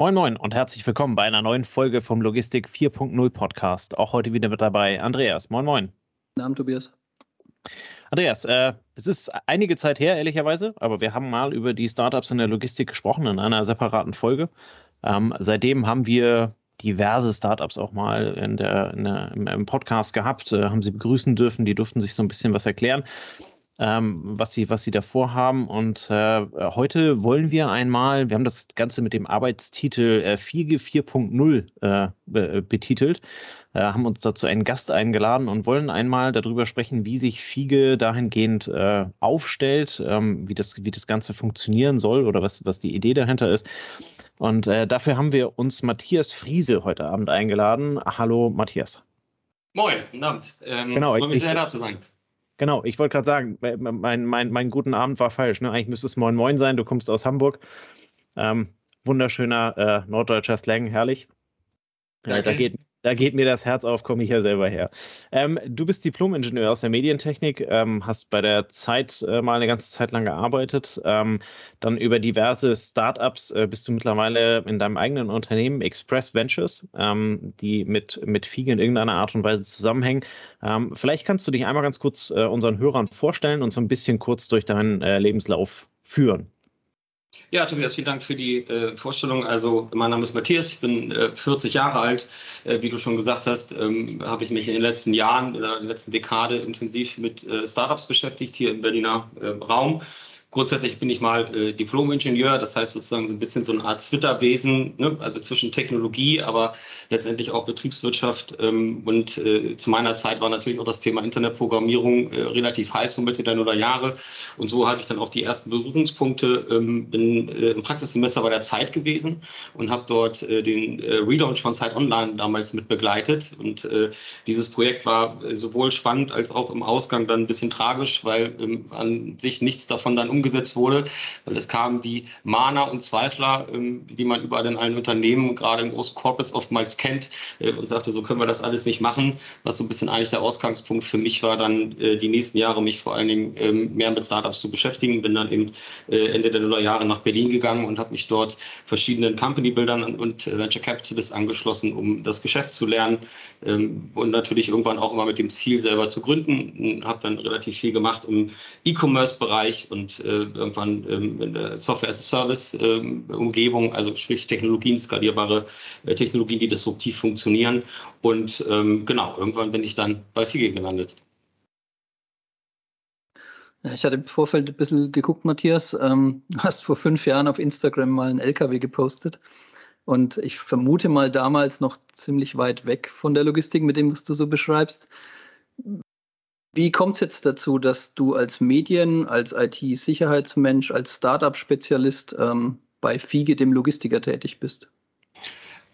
Moin Moin und herzlich willkommen bei einer neuen Folge vom Logistik 4.0 Podcast. Auch heute wieder mit dabei Andreas. Moin Moin. Guten Abend, Tobias. Andreas, äh, es ist einige Zeit her, ehrlicherweise, aber wir haben mal über die Startups in der Logistik gesprochen in einer separaten Folge. Ähm, seitdem haben wir diverse Startups auch mal in der, in der im, im, Podcast gehabt, äh, haben sie begrüßen dürfen, die durften sich so ein bisschen was erklären ähm, was, sie, was sie davor haben. Und äh, heute wollen wir einmal, wir haben das Ganze mit dem Arbeitstitel äh, FIGE 4.0 äh, be betitelt, äh, haben uns dazu einen Gast eingeladen und wollen einmal darüber sprechen, wie sich FIGE dahingehend äh, aufstellt, ähm, wie, das, wie das Ganze funktionieren soll oder was, was die Idee dahinter ist. Und äh, dafür haben wir uns Matthias Friese heute Abend eingeladen. Hallo Matthias. Moin, guten Abend. Ähm, genau, freue mich sehr da zu sein. Genau, ich wollte gerade sagen, mein, mein, mein guten Abend war falsch. Ne? Eigentlich müsste es Moin Moin sein, du kommst aus Hamburg. Ähm, wunderschöner äh, norddeutscher Slang, herrlich. Äh, da, geht, da geht mir das Herz auf, komme ich ja selber her. Ähm, du bist Diplom-Ingenieur aus der Medientechnik, ähm, hast bei der Zeit äh, mal eine ganze Zeit lang gearbeitet. Ähm, dann über diverse Startups äh, bist du mittlerweile in deinem eigenen Unternehmen Express Ventures, ähm, die mit, mit FIGE in irgendeiner Art und Weise zusammenhängen. Ähm, vielleicht kannst du dich einmal ganz kurz äh, unseren Hörern vorstellen und so ein bisschen kurz durch deinen äh, Lebenslauf führen. Ja, Tobias, vielen Dank für die äh, Vorstellung. Also, mein Name ist Matthias, ich bin äh, 40 Jahre alt. Äh, wie du schon gesagt hast, ähm, habe ich mich in den letzten Jahren, in der letzten Dekade intensiv mit äh, Startups beschäftigt, hier im Berliner äh, Raum. Grundsätzlich bin ich mal äh, Diplom-Ingenieur, das heißt sozusagen so ein bisschen so eine Art Twitter-Wesen, ne? also zwischen Technologie, aber letztendlich auch Betriebswirtschaft. Ähm, und äh, zu meiner Zeit war natürlich auch das Thema Internetprogrammierung äh, relativ heiß, so Mitte der Nuller Jahre. Und so hatte ich dann auch die ersten Berührungspunkte. Ähm, bin äh, im Praxissemester bei der Zeit gewesen und habe dort äh, den äh, Relaunch von Zeit Online damals mit begleitet. Und dieses Projekt war sowohl spannend als auch im Ausgang dann ein bisschen tragisch, weil ähm, an sich nichts davon dann umgesetzt wurde. Weil es kamen die Mahner und Zweifler, ähm, die man überall in allen Unternehmen, gerade in großen Corporates oftmals kennt, äh, und sagte, so können wir das alles nicht machen. Was so ein bisschen eigentlich der Ausgangspunkt für mich war, dann äh, die nächsten Jahre mich vor allen Dingen ähm, mehr mit Startups zu beschäftigen. Bin dann eben äh, Ende der Nullerjahre nach Berlin gegangen und habe mich dort verschiedenen Company-Bildern und Venture Capitalists angeschlossen, um das Geschäft zu lernen ähm, und natürlich irgendwann auch immer mit dem Ziel selber zu gründen. Habe dann relativ viel gemacht im E-Commerce-Bereich und irgendwann ähm, in der Software as a Service ähm, also sprich Technologien, skalierbare äh, Technologien, die disruptiv funktionieren. Und ähm, genau, irgendwann bin ich dann bei Fige gelandet. Ich hatte im Vorfeld ein bisschen geguckt, Matthias. Ähm, du hast vor fünf Jahren auf Instagram mal einen LKW gepostet. Und ich vermute mal damals noch ziemlich weit weg von der Logistik, mit dem, was du so beschreibst. Wie kommt es jetzt dazu, dass du als Medien, als IT-Sicherheitsmensch, als Startup-Spezialist ähm, bei FIGE, dem Logistiker, tätig bist?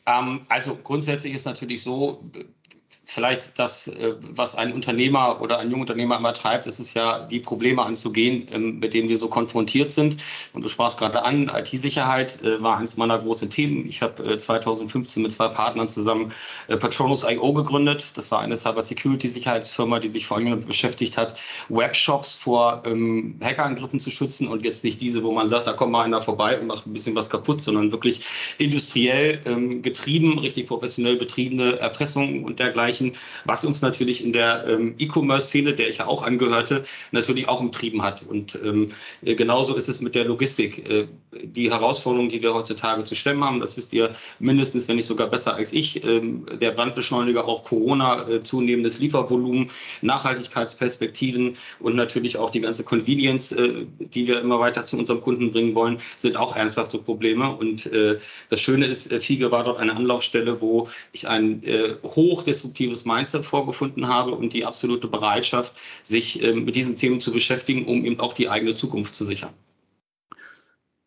Ähm, also grundsätzlich ist natürlich so, vielleicht das, äh, was ein Unternehmer oder ein Jungunternehmer immer treibt, ist es ja, die Probleme anzugehen, ähm, mit denen wir so konfrontiert sind. Und du sprachst gerade an, IT-Sicherheit äh, war eines meiner großen Themen. Ich habe 2015 äh, mit zwei Partnern zusammen Patronus.io gegründet. Das war eine Cyber-Security-Sicherheitsfirma, die sich vor allem damit beschäftigt hat, Webshops vor ähm, Hackerangriffen zu schützen und jetzt nicht diese, wo man sagt, da kommt mal einer vorbei und macht ein bisschen was kaputt, sondern wirklich industriell ähm, getrieben, richtig professionell betriebene Erpressung und dergleichen was uns natürlich in der ähm, E-Commerce-Szene, der ich ja auch angehörte, natürlich auch umtrieben hat. Und ähm, äh, genauso ist es mit der Logistik. Äh, die Herausforderungen, die wir heutzutage zu stemmen haben, das wisst ihr mindestens, wenn nicht sogar besser als ich, ähm, der Brandbeschleuniger, auch Corona, äh, zunehmendes Liefervolumen, Nachhaltigkeitsperspektiven und natürlich auch die ganze Convenience, äh, die wir immer weiter zu unserem Kunden bringen wollen, sind auch ernsthafte Probleme. Und äh, das Schöne ist, äh, FIGE war dort eine Anlaufstelle, wo ich ein hochdisruptives positives Mindset vorgefunden habe und die absolute Bereitschaft, sich ähm, mit diesen Themen zu beschäftigen, um eben auch die eigene Zukunft zu sichern.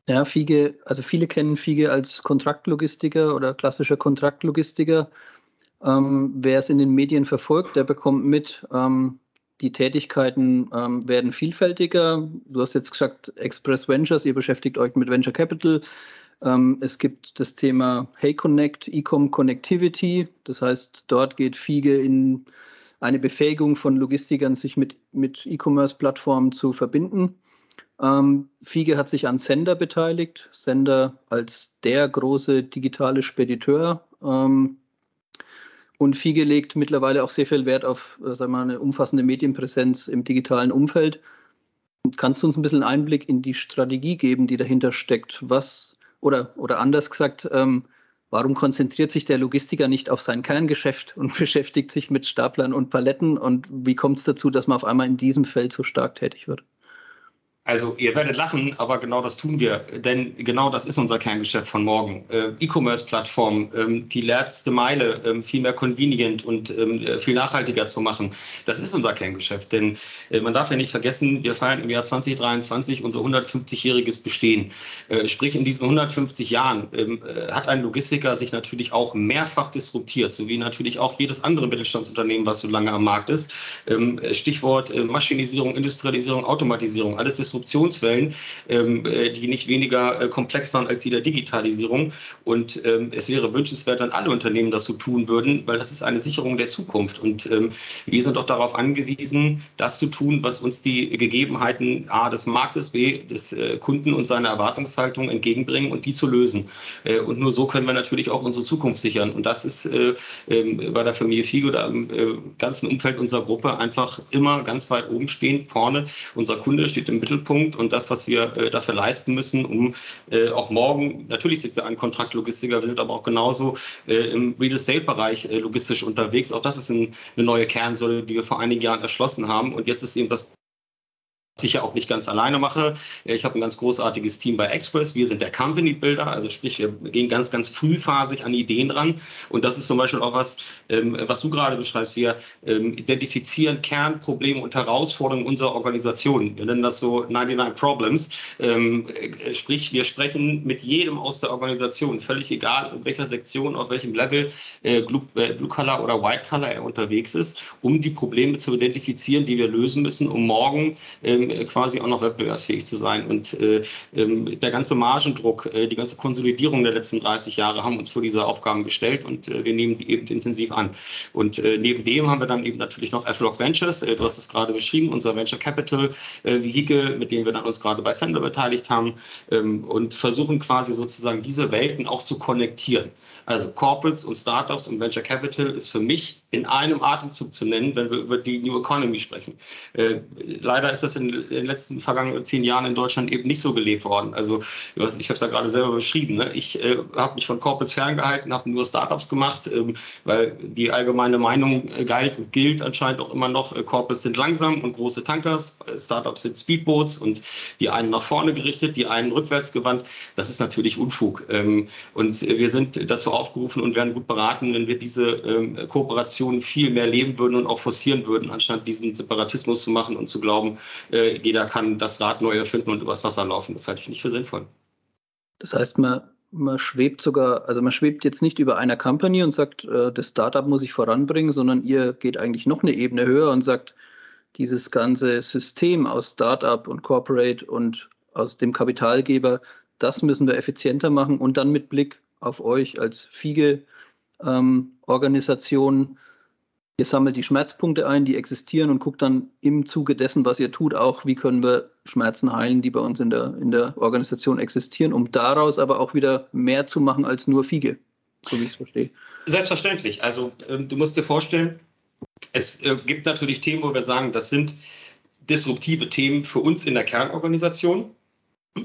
Ja, Fiege, also viele kennen Fiege als Kontraktlogistiker oder klassischer Kontraktlogistiker. Ähm, wer es in den Medien verfolgt, der bekommt mit, ähm, die Tätigkeiten ähm, werden vielfältiger. Du hast jetzt gesagt, Express Ventures, ihr beschäftigt euch mit Venture Capital. Ähm, es gibt das Thema Hey Connect, Ecom Connectivity. Das heißt, dort geht FIGE in eine Befähigung von Logistikern, sich mit, mit E-Commerce-Plattformen zu verbinden. Ähm, Fiege hat sich an Sender beteiligt. Sender als der große digitale Spediteur. Ähm, und Fiege legt mittlerweile auch sehr viel Wert auf äh, sagen wir, eine umfassende Medienpräsenz im digitalen Umfeld. Kannst du uns ein bisschen Einblick in die Strategie geben, die dahinter steckt? Was oder, oder anders gesagt, ähm, warum konzentriert sich der Logistiker nicht auf sein Kerngeschäft und beschäftigt sich mit Staplern und Paletten? Und wie kommt es dazu, dass man auf einmal in diesem Feld so stark tätig wird? Also ihr werdet lachen, aber genau das tun wir, denn genau das ist unser Kerngeschäft von morgen. Äh, E-Commerce-Plattform, ähm, die letzte Meile ähm, viel mehr convenient und ähm, viel nachhaltiger zu machen, das ist unser Kerngeschäft. Denn äh, man darf ja nicht vergessen, wir feiern im Jahr 2023 unser 150-jähriges Bestehen. Äh, sprich, in diesen 150 Jahren ähm, äh, hat ein Logistiker sich natürlich auch mehrfach disruptiert, sowie natürlich auch jedes andere Mittelstandsunternehmen, was so lange am Markt ist. Ähm, Stichwort äh, Maschinisierung, Industrialisierung, Automatisierung, alles disruptiert Disruptionswellen, ähm, äh, die nicht weniger äh, komplex waren als die der Digitalisierung. Und ähm, es wäre wünschenswert, wenn alle Unternehmen das so tun würden, weil das ist eine Sicherung der Zukunft. Und ähm, wir sind auch darauf angewiesen, das zu tun, was uns die Gegebenheiten A des Marktes, B des äh, Kunden und seiner Erwartungshaltung entgegenbringen und die zu lösen. Äh, und nur so können wir natürlich auch unsere Zukunft sichern. Und das ist äh, ähm, bei der Familie Figo oder im äh, ganzen Umfeld unserer Gruppe einfach immer ganz weit oben stehen, vorne. Unser Kunde steht im Mittelpunkt. Mittelpunkt und das, was wir äh, dafür leisten müssen, um äh, auch morgen, natürlich sind wir ein Kontraktlogistiker, wir sind aber auch genauso äh, im Real Estate-Bereich äh, logistisch unterwegs. Auch das ist ein, eine neue Kernsäule, die wir vor einigen Jahren erschlossen haben. Und jetzt ist eben das sicher auch nicht ganz alleine mache. Ich habe ein ganz großartiges Team bei Express. Wir sind der Company Builder, also sprich, wir gehen ganz, ganz frühphasig an Ideen ran. Und das ist zum Beispiel auch was, ähm, was du gerade beschreibst. Wir ähm, identifizieren Kernprobleme und Herausforderungen unserer Organisation. Wir nennen das so 99 Problems. Ähm, sprich, wir sprechen mit jedem aus der Organisation, völlig egal, in welcher Sektion, auf welchem Level, äh, äh, Blue Color oder White Color er unterwegs ist, um die Probleme zu identifizieren, die wir lösen müssen, um morgen äh, quasi auch noch wettbewerbsfähig zu sein. Und äh, ähm, der ganze Margendruck, äh, die ganze Konsolidierung der letzten 30 Jahre haben uns vor diese Aufgaben gestellt und wir nehmen die eben intensiv an. Und neben dem haben wir dann eben natürlich noch F-Log Ventures, du hast es gerade beschrieben, unser Venture Capital Vehikel, mit dem wir dann uns gerade bei Sender beteiligt haben ähm, und versuchen quasi sozusagen diese Welten auch zu konnektieren. Also Corporates und Startups und Venture Capital ist für mich in einem Atemzug zu nennen, wenn wir über die New Economy sprechen. leider ist das in den letzten vergangenen zehn Jahren in Deutschland eben nicht so gelebt worden. Also ich habe es ja gerade selber beschrieben. Ne? Ich äh, habe mich von Corporates ferngehalten, habe nur Startups gemacht, ähm, weil die allgemeine Meinung äh, galt und gilt anscheinend auch immer noch, äh, Corporates sind langsam und große Tankers, äh, Startups sind Speedboats und die einen nach vorne gerichtet, die einen rückwärts gewandt. Das ist natürlich Unfug. Ähm, und wir sind dazu aufgerufen und werden gut beraten, wenn wir diese ähm, Kooperation viel mehr leben würden und auch forcieren würden, anstatt diesen Separatismus zu machen und zu glauben, äh, jeder kann das Rad neu erfinden und übers Wasser laufen. Das halte ich nicht für sinnvoll. Das heißt, man, man schwebt sogar, also man schwebt jetzt nicht über einer Company und sagt, äh, das Startup muss ich voranbringen, sondern ihr geht eigentlich noch eine Ebene höher und sagt, dieses ganze System aus Startup und Corporate und aus dem Kapitalgeber, das müssen wir effizienter machen und dann mit Blick auf euch als FIGE-Organisation ähm, Ihr sammelt die Schmerzpunkte ein, die existieren und guckt dann im Zuge dessen, was ihr tut, auch, wie können wir Schmerzen heilen, die bei uns in der, in der Organisation existieren, um daraus aber auch wieder mehr zu machen als nur Fiege, so wie ich es verstehe. Selbstverständlich. Also ähm, du musst dir vorstellen, es äh, gibt natürlich Themen, wo wir sagen, das sind disruptive Themen für uns in der Kernorganisation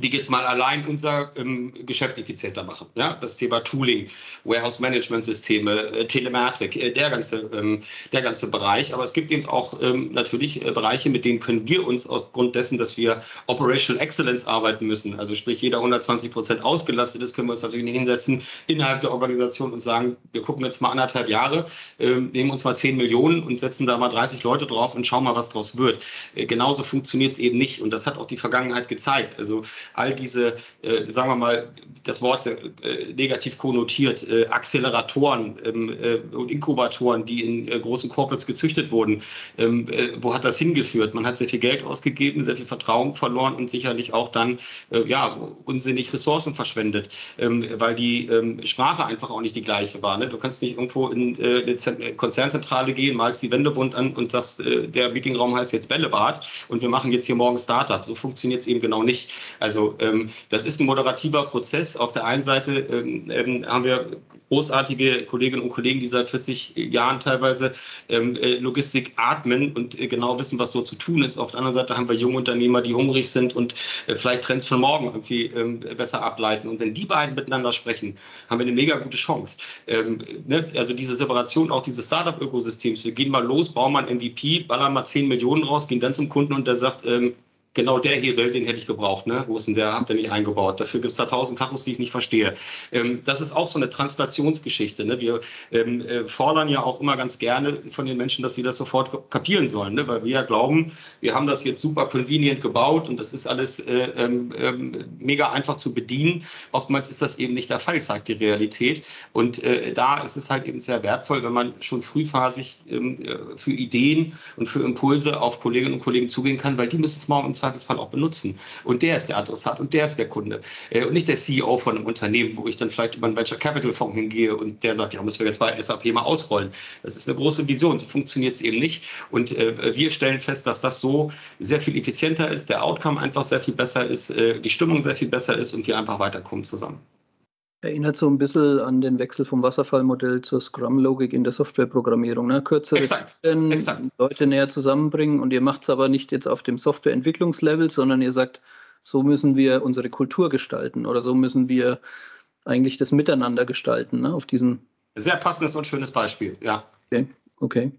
die jetzt mal allein unser ähm, Geschäft effizienter machen. Ja, das Thema Tooling, Warehouse Management Systeme, äh, Telematik, äh, der ganze, ähm, der ganze Bereich. Aber es gibt eben auch ähm, natürlich äh, Bereiche, mit denen können wir uns aufgrund dessen, dass wir Operational Excellence arbeiten müssen, also sprich jeder 120 Prozent ausgelastet ist, können wir uns natürlich nicht hinsetzen innerhalb der Organisation und sagen, wir gucken jetzt mal anderthalb Jahre, ähm, nehmen uns mal 10 Millionen und setzen da mal 30 Leute drauf und schauen mal, was draus wird. Äh, genauso funktioniert es eben nicht und das hat auch die Vergangenheit gezeigt. Also all diese, äh, sagen wir mal, das Wort äh, negativ konnotiert, äh, Acceleratoren ähm, äh, und Inkubatoren, die in äh, großen Corporates gezüchtet wurden, ähm, wo hat das hingeführt? Man hat sehr viel Geld ausgegeben, sehr viel Vertrauen verloren und sicherlich auch dann ja, unsinnig Ressourcen verschwendet, ähm, weil die Sprache einfach auch nicht die gleiche war. Ne? Du kannst nicht irgendwo in eine Konzernzentrale gehen, malst die Wendebund an und sagst, der Meetingraum heißt jetzt Bällebad und wir machen jetzt hier morgen Startup. So funktioniert es eben genau nicht. Also ähm, das ist ein moderativer Prozess. Auf der einen Seite ähm, ähm haben wir großartige Kolleginnen und Kollegen, die seit 40 Jahren teilweise ähm, äh, Logistik atmen und äh, genau wissen, was so zu tun ist. Auf der anderen Seite haben wir junge Unternehmer, die hungrig sind und äh, vielleicht Trends von morgen irgendwie ähm, besser ableiten. Und wenn die beiden miteinander sprechen, haben wir eine mega gute Chance. Ähm, ne? Also diese Separation auch dieses Startup-Ökosystems. Wir gehen mal los, bauen mal ein MVP, ballern mal 10 Millionen raus, gehen dann zum Kunden und der sagt, ähm, genau der Hebel, den hätte ich gebraucht. Ne? Wo ist denn der? Habt ihr nicht eingebaut? Dafür gibt es da tausend Tachos, die ich nicht verstehe. Ähm, das ist auch so eine Translationsgeschichte. Ne? Wir ähm, äh, fordern ja auch immer ganz gerne von den Menschen, dass sie das sofort kapieren sollen, ne? weil wir ja glauben, wir haben das jetzt super convenient gebaut und das ist alles äh, ähm, ähm mega einfach zu bedienen. Oftmals ist das eben nicht der Fall, zeigt die Realität. Und äh, da ist es halt eben sehr wertvoll, wenn man schon frühphasig ähm, äh, für Ideen und für Impulse auf Kolleginnen und Kollegen zugehen kann, weil die müssen es morgen Zweifelsfall auch benutzen. Und der ist der Adressat und der ist der Kunde. Äh, und nicht der CEO von einem Unternehmen, wo ich dann vielleicht über einen Venture Capital Fonds hingehe und der sagt, ja, müssen wir jetzt bei SAP mal ausrollen. Das ist eine große Vision. So funktioniert es eben nicht. Und äh, wir stellen fest, dass das so sehr viel effizienter ist, der Outcome einfach sehr viel besser ist, äh, die Stimmung sehr viel besser ist und wir einfach weiterkommen zusammen. Erinnert so ein bisschen an den Wechsel vom Wasserfallmodell zur Scrum-Logik in der Softwareprogrammierung. Ne? Kürzere exakt, exakt. Leute näher zusammenbringen und ihr macht es aber nicht jetzt auf dem Softwareentwicklungslevel, sondern ihr sagt, so müssen wir unsere Kultur gestalten oder so müssen wir eigentlich das Miteinander gestalten ne? auf diesem. Sehr passendes und schönes Beispiel, ja. Okay, okay.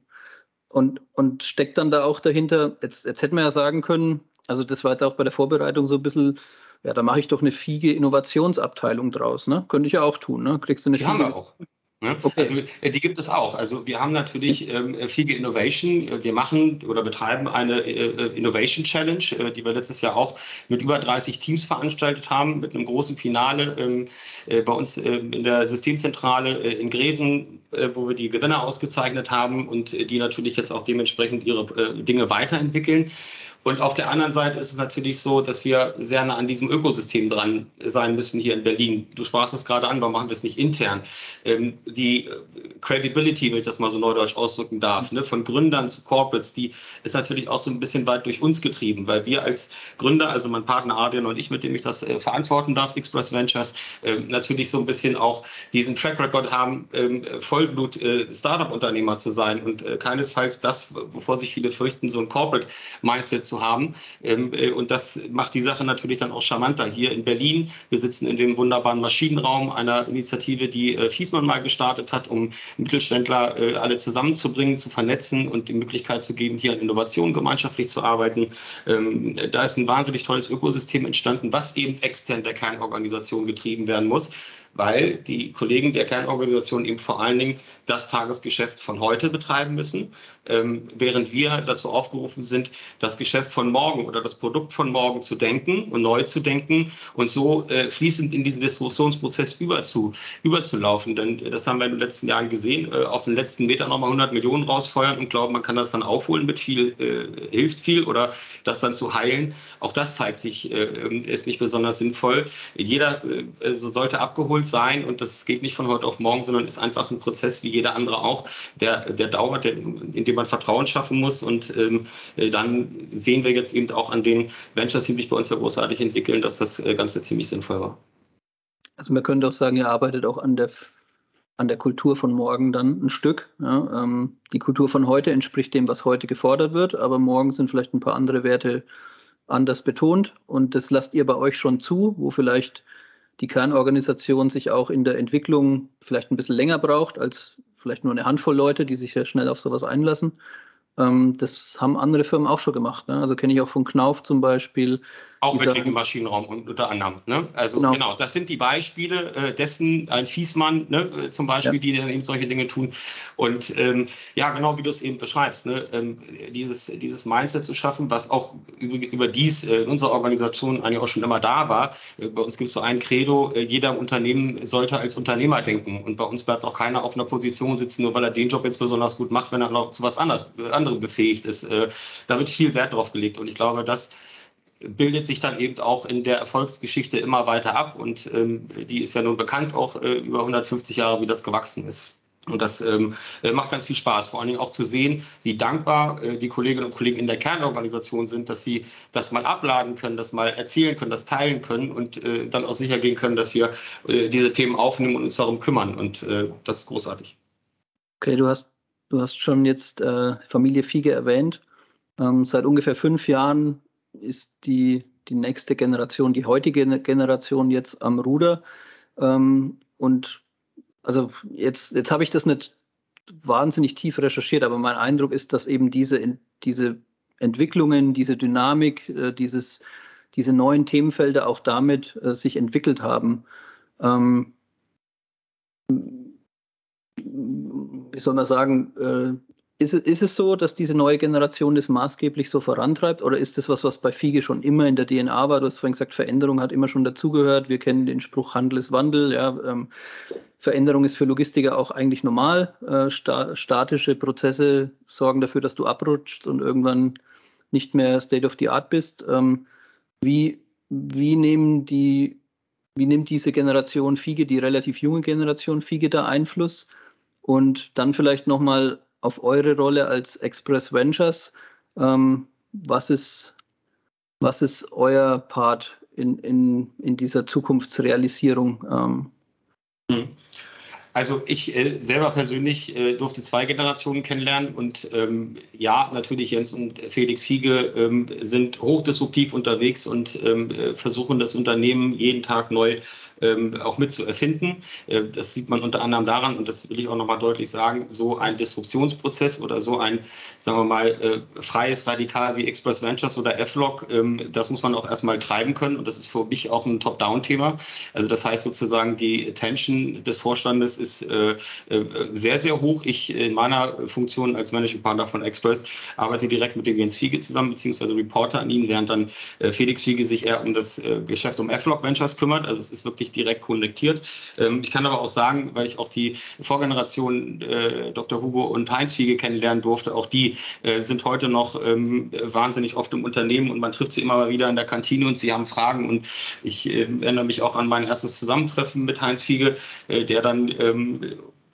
Und, und steckt dann da auch dahinter, jetzt, jetzt hätten wir ja sagen können, also das war jetzt auch bei der Vorbereitung so ein bisschen ja, da mache ich doch eine Fiege Innovationsabteilung draus. Ne? Könnte ich ja auch tun. Ne? Kriegst du eine Die Fiege? haben wir auch. Ne? Okay. Also äh, die gibt es auch. Also wir haben natürlich ähm, Fiege Innovation. Wir machen oder betreiben eine äh, Innovation Challenge, äh, die wir letztes Jahr auch mit über 30 Teams veranstaltet haben, mit einem großen Finale ähm, äh, bei uns ähm, in der Systemzentrale äh, in Greven, äh, wo wir die Gewinner ausgezeichnet haben und die natürlich jetzt auch dementsprechend ihre Dinge weiterentwickeln. Und auf der anderen Seite ist es natürlich so, dass wir sehr nah an diesem Ökosystem dran sein müssen hier in Berlin. Du sprachst es gerade an, warum machen wir es nicht intern? Ähm, die Credibility, wenn ich das mal so neudeutsch ausdrücken darf, ne, von Gründern zu Corporates, die ist natürlich auch so ein bisschen weit durch uns getrieben, weil wir als Gründer, also mein Partner Adrian und ich, mit dem ich das äh, verantworten darf, Express Ventures, äh, natürlich so ein bisschen auch diesen Track Record haben, ähm, Vollblut äh, Startup-Unternehmer zu sein und äh, keinesfalls das, wovor sich viele fürchten, so ein Corporate-Mindset zu haben. Ähm, äh, und das macht die Sache natürlich dann auch charmanter. Hier in Berlin, wir sitzen in dem wunderbaren Maschinenraum einer Initiative, die äh, Fiesmann mal gestartet hat, um Mittelständler äh, alle zusammenzubringen, zu vernetzen und die Möglichkeit zu geben, hier an Innovationen gemeinschaftlich zu arbeiten. Ähm, da ist ein wahnsinnig tolles Ökosystem entstanden, was eben extern der Kernorganisation getrieben werden muss weil die Kollegen der Kernorganisation eben vor allen Dingen das Tagesgeschäft von heute betreiben müssen, ähm, während wir dazu aufgerufen sind, das Geschäft von morgen oder das Produkt von morgen zu denken und neu zu denken und so äh, fließend in diesen Distributionsprozess überzu, überzulaufen. Denn das haben wir in den letzten Jahren gesehen, äh, auf den letzten Meter nochmal 100 Millionen rausfeuern und glauben, man kann das dann aufholen mit viel, äh, hilft viel oder das dann zu heilen. Auch das zeigt sich, äh, ist nicht besonders sinnvoll. Jeder äh, sollte abgeholt sein und das geht nicht von heute auf morgen, sondern ist einfach ein Prozess wie jeder andere auch, der, der dauert, der, in dem man Vertrauen schaffen muss und ähm, äh, dann sehen wir jetzt eben auch an den Ventures, die sich bei uns ja großartig entwickeln, dass das äh, Ganze ziemlich sinnvoll war. Also man könnte auch sagen, ihr arbeitet auch an der an der Kultur von morgen dann ein Stück. Ja, ähm, die Kultur von heute entspricht dem, was heute gefordert wird, aber morgen sind vielleicht ein paar andere Werte anders betont und das lasst ihr bei euch schon zu, wo vielleicht die Kernorganisation sich auch in der Entwicklung vielleicht ein bisschen länger braucht als vielleicht nur eine Handvoll Leute, die sich ja schnell auf sowas einlassen. Ähm, das haben andere Firmen auch schon gemacht. Ne? Also kenne ich auch von Knauf zum Beispiel, Auch mit im Maschinenraum unter anderem. Ne? Also genau. genau. das sind die Beispiele äh, dessen, ein Fiesmann ne, zum Beispiel, ja. die dann eben solche Dinge tun. Und ähm, ja, genau wie du es eben beschreibst, ne? Ähm, dieses, dieses Mindset zu schaffen, was auch über, dies äh, in unserer Organisation eigentlich auch schon immer da war. Äh, bei uns gibt es so ein Credo, äh, jeder Unternehmen sollte als Unternehmer denken. Und bei uns bleibt auch keiner auf einer Position sitzen, nur weil er den Job jetzt besonders gut macht, wenn er noch zu was anderes, anderem befähigt ist. Äh, da wird viel Wert drauf gelegt. Und ich glaube, das bildet sich dann eben auch in der Erfolgsgeschichte immer weiter ab. Und ähm, die ist ja nun bekannt auch äh, über 150 Jahre, wie das gewachsen ist. Und das ähm, äh, macht ganz viel Spaß, vor allen Dingen auch zu sehen, wie dankbar äh, die Kolleginnen und Kollegen in der Kernorganisation sind, dass sie das mal abladen können, das mal erzählen können, das teilen können und äh, dann auch sicher gehen können, dass wir äh, diese Themen aufnehmen und uns darum kümmern. Und äh, das ist großartig. Okay, du hast, du hast schon jetzt äh, Familie Fiege erwähnt. Ähm, seit ungefähr fünf Jahren ist die, die nächste Generation, die heutige Generation jetzt am Ruder. Ähm, und also jetzt, jetzt habe ich das nicht wahnsinnig tief recherchiert, aber mein Eindruck ist, dass eben diese, diese Entwicklungen, diese Dynamik, äh, dieses, diese neuen Themenfelder auch damit äh, sich entwickelt haben. Ähm, wie soll man sagen, äh, ist, ist es so, dass diese neue Generation das maßgeblich so vorantreibt oder ist das was, was bei Fiege schon immer in der DNA war? Du hast vorhin gesagt, Veränderung hat immer schon dazugehört. Wir kennen den Spruch Handel ist Wandel. Ja, ähm, Veränderung ist für Logistiker auch eigentlich normal. Äh, sta statische Prozesse sorgen dafür, dass du abrutschst und irgendwann nicht mehr State of the Art bist. Ähm, wie, wie nehmen die wie nimmt diese Generation Fiege, die relativ junge Generation Fiege da Einfluss? Und dann vielleicht nochmal auf eure Rolle als Express Ventures. Ähm, was, ist, was ist euer Part in, in, in dieser Zukunftsrealisierung? Ähm? Also ich äh, selber persönlich äh, durfte zwei Generationen kennenlernen und ähm, ja, natürlich Jens und Felix Fiege ähm, sind hochdisruptiv unterwegs und ähm, äh, versuchen das Unternehmen jeden Tag neu ähm, auch mit zu erfinden. Äh, das sieht man unter anderem daran, und das will ich auch nochmal deutlich sagen, so ein Disruptionsprozess oder so ein, sagen wir mal, äh, freies Radikal wie Express Ventures oder F-Log, ähm, das muss man auch erstmal treiben können und das ist für mich auch ein Top-Down-Thema. Also das heißt sozusagen, die Attention des Vorstandes ist äh, äh sehr, sehr hoch. Ich in meiner Funktion als Managing Partner von Express arbeite direkt mit dem Jens Fiege zusammen, beziehungsweise Reporter an ihn, während dann äh, Felix Fiege sich eher um das äh, Geschäft um F-Log Ventures kümmert. Also es ist wirklich direkt konnektiert. Ähm, ich kann aber auch sagen, weil ich auch die Vorgeneration äh, Dr. Hugo und Heinz Fiege kennenlernen durfte, auch die äh, sind heute noch ähm, wahnsinnig oft im Unternehmen und man trifft sie immer mal wieder in der Kantine und sie haben Fragen und ich äh, erinnere mich auch an mein erstes Zusammentreffen mit Heinz Fiege, äh, der dann ähm,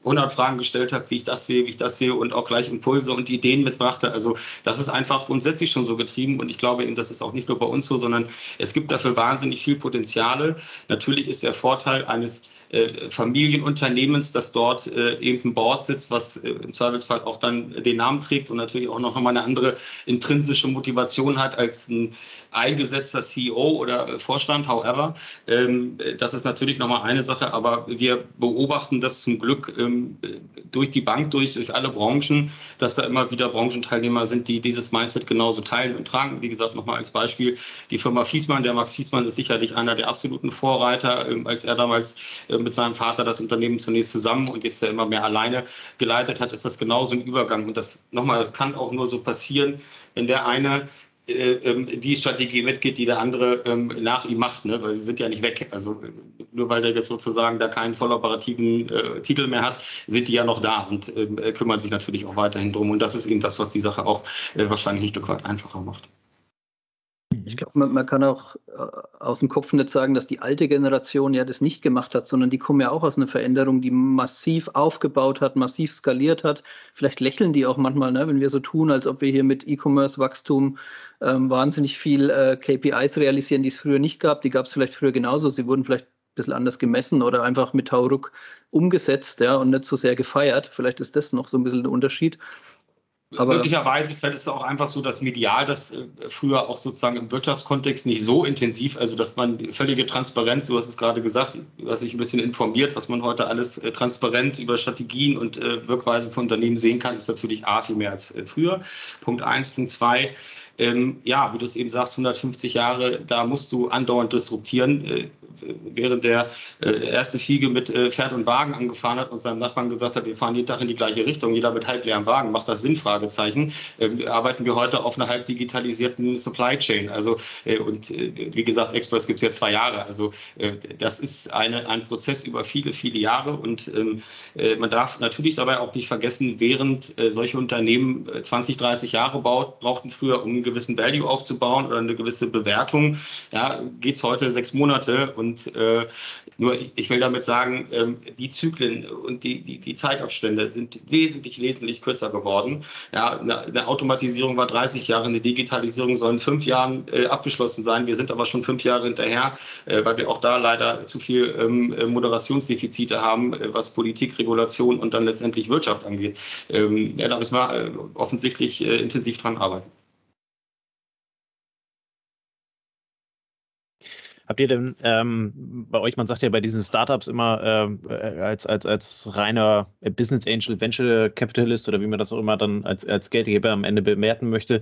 100 Fragen gestellt habe, wie ich das sehe, wie ich das sehe und auch gleich Impulse und Ideen mitbrachte. Also das ist einfach grundsätzlich schon so getrieben und ich glaube eben, das ist auch nicht nur bei uns so, sondern es gibt dafür wahnsinnig viel Potenziale. Natürlich ist der Vorteil eines äh, Familienunternehmens, das dort äh, eben ein Board sitzt, was äh, im Zweifelsfall auch dann den Namen trägt und natürlich auch noch mal eine andere intrinsische Motivation hat als ein eingesetzter CEO oder Vorstand, however. Ähm, das ist natürlich noch mal eine Sache, aber wir beobachten das zum Glück ähm, durch die Bank durch, durch alle Branchen, dass da immer wieder Branchenteilnehmer sind, die dieses Mindset genauso teilen und tragen. Wie gesagt, noch mal als Beispiel die Firma Fiesmann. Der Max Fiesmann ist sicherlich einer der absoluten Vorreiter, ähm, als er damals mit seinem Vater das Unternehmen zunächst zusammen und jetzt ja immer mehr alleine geleitet hat, ist das genauso ein Übergang. Und das nochmal, das kann auch nur so passieren, wenn der eine äh, ähm, die Strategie mitgeht, die der andere ähm, nach ihm macht, ne? weil sie sind ja nicht weg. Also nur weil der jetzt sozusagen da keinen volloperativen äh, Titel mehr hat, sind die ja noch da und äh, kümmern sich natürlich auch weiterhin drum. Und das ist eben das, was die Sache auch äh, wahrscheinlich weit einfacher macht. Ich glaube, man, man, kann auch äh, aus dem Kopf nicht sagen, dass die alte Generation ja das nicht gemacht hat, sondern die kommen ja auch aus einer Veränderung, die massiv aufgebaut hat, massiv skaliert hat. Vielleicht lächeln die auch manchmal, ne, wenn wir so tun, als ob wir hier mit E-Commerce-Wachstum ähm, wahnsinnig viel äh, KPIs realisieren, die es früher nicht gab. Die gab es vielleicht früher genauso. Sie wurden vielleicht ein bisschen anders gemessen oder einfach mit Tauruk umgesetzt ja, und nicht so sehr gefeiert. Vielleicht ist das noch so ein bisschen der Unterschied. Aber Möglicherweise fällt es auch einfach so, dass medial das äh, früher auch sozusagen im Wirtschaftskontext nicht so intensiv, also dass man völlige Transparenz, du hast es gerade gesagt, was sich ein bisschen informiert, was man heute alles äh, transparent über Strategien und äh, Wirkweise von Unternehmen sehen kann, ist natürlich A viel mehr als früher. Punkt eins, Punkt zwei ähm, ja, wie du es eben sagst, 150 Jahre, da musst du andauernd disruptieren. Äh, während der äh, erste Fiege mit äh, Pferd und Wagen angefahren hat und seinem Nachbarn gesagt hat, wir fahren jeden Tag in die gleiche Richtung, jeder mit halb leerem Wagen, macht das Sinn? Fragezeichen. Ähm, arbeiten wir heute auf einer halb digitalisierten Supply Chain. Also, äh, und äh, wie gesagt, Express gibt es ja zwei Jahre. Also, äh, das ist eine, ein Prozess über viele, viele Jahre und ähm, man darf natürlich dabei auch nicht vergessen, während solche Unternehmen 20, 30 Jahre baut, brauchten früher, um gewissen Value aufzubauen oder eine gewisse Bewertung, ja, geht es heute sechs Monate. Und äh, nur ich, ich, will damit sagen, ähm, die Zyklen und die, die, die, Zeitabstände sind wesentlich, wesentlich kürzer geworden. Ja, eine, eine, Automatisierung war 30 Jahre, eine Digitalisierung soll in fünf Jahren äh, abgeschlossen sein. Wir sind aber schon fünf Jahre hinterher, äh, weil wir auch da leider zu viel ähm, Moderationsdefizite haben, äh, was Politik, Regulation und dann letztendlich Wirtschaft angeht. Ähm, ja, da müssen wir äh, offensichtlich äh, intensiv dran arbeiten. Habt ihr denn ähm, bei euch, man sagt ja bei diesen Startups immer äh, als, als, als reiner Business Angel, Venture Capitalist oder wie man das auch immer dann als, als Geldgeber am Ende bewerten möchte,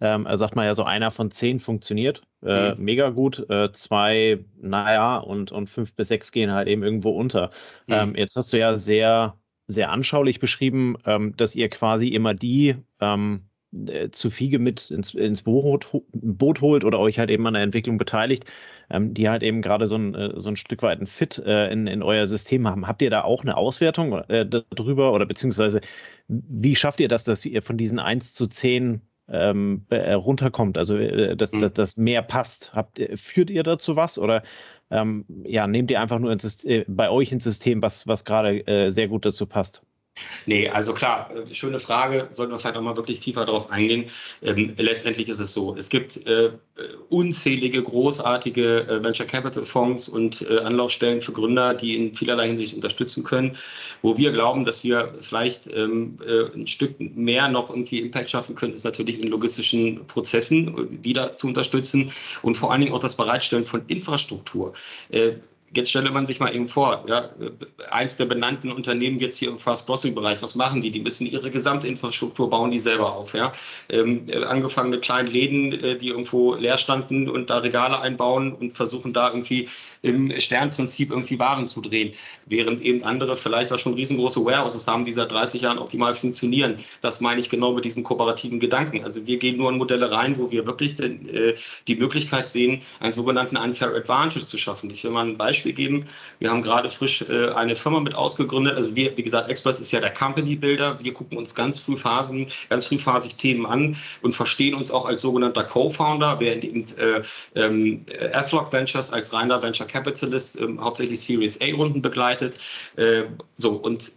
ähm, sagt man ja so, einer von zehn funktioniert. Äh, mhm. Mega gut, äh, zwei, naja, und, und fünf bis sechs gehen halt eben irgendwo unter. Mhm. Ähm, jetzt hast du ja sehr, sehr anschaulich beschrieben, ähm, dass ihr quasi immer die ähm, äh, zu Fiege mit ins, ins Boot, Boot, holt oder euch halt eben an der Entwicklung beteiligt, ähm, die halt eben gerade so ein, äh, so ein Stück weit ein Fit äh, in, in euer System haben. Habt ihr da auch eine Auswertung äh, darüber oder beziehungsweise wie schafft ihr das, dass ihr von diesen 1 zu 10 ähm, äh, runterkommt, also äh, dass, mhm. dass das mehr passt? Habt, führt ihr dazu was oder ähm, ja, nehmt ihr einfach nur ins, bei euch ins System, was, was gerade sehr gut dazu passt? Nee, also klar, äh, schöne Frage, sollten wir vielleicht auch mal wirklich tiefer darauf eingehen. Ähm, letztendlich ist es so, es gibt äh, unzählige großartige äh, Venture Capital Fonds und äh, Anlaufstellen für Gründer, die in vielerlei Hinsicht unterstützen können, wo wir glauben, dass wir vielleicht ähm, äh, ein Stück mehr noch irgendwie Impact schaffen können, ist natürlich in logistischen Prozessen wieder zu unterstützen und vor allen Dingen auch das Bereitstellen von Infrastruktur. Jetzt stelle man sich mal eben vor, ja, eins der benannten Unternehmen jetzt hier im Fast-Crossing-Bereich, was machen die? Die müssen ihre Gesamtinfrastruktur bauen, die selber auf. Ja? Ähm, angefangen mit kleinen Läden, äh, die irgendwo leer standen und da Regale einbauen und versuchen da irgendwie im Sternprinzip irgendwie Waren zu drehen. Während eben andere vielleicht auch schon riesengroße Warehouses haben, die seit 30 Jahren optimal funktionieren. Das meine ich genau mit diesem kooperativen Gedanken. Also wir gehen nur in Modelle rein, wo wir wirklich den, äh, die Möglichkeit sehen, einen sogenannten Unfair Advantage zu schaffen. Ich will mal ein Beispiel Beispiel geben. Wir haben gerade frisch äh, eine Firma mit ausgegründet. Also wir, wie gesagt, Express ist ja der Company Builder. Wir gucken uns ganz früh Phasen, ganz frühphasig Themen an und verstehen uns auch als sogenannter Co-Founder, während eben äh, ähm, Afflock Ventures als reiner Venture Capitalist äh, hauptsächlich Series A-Runden begleitet. Äh, so und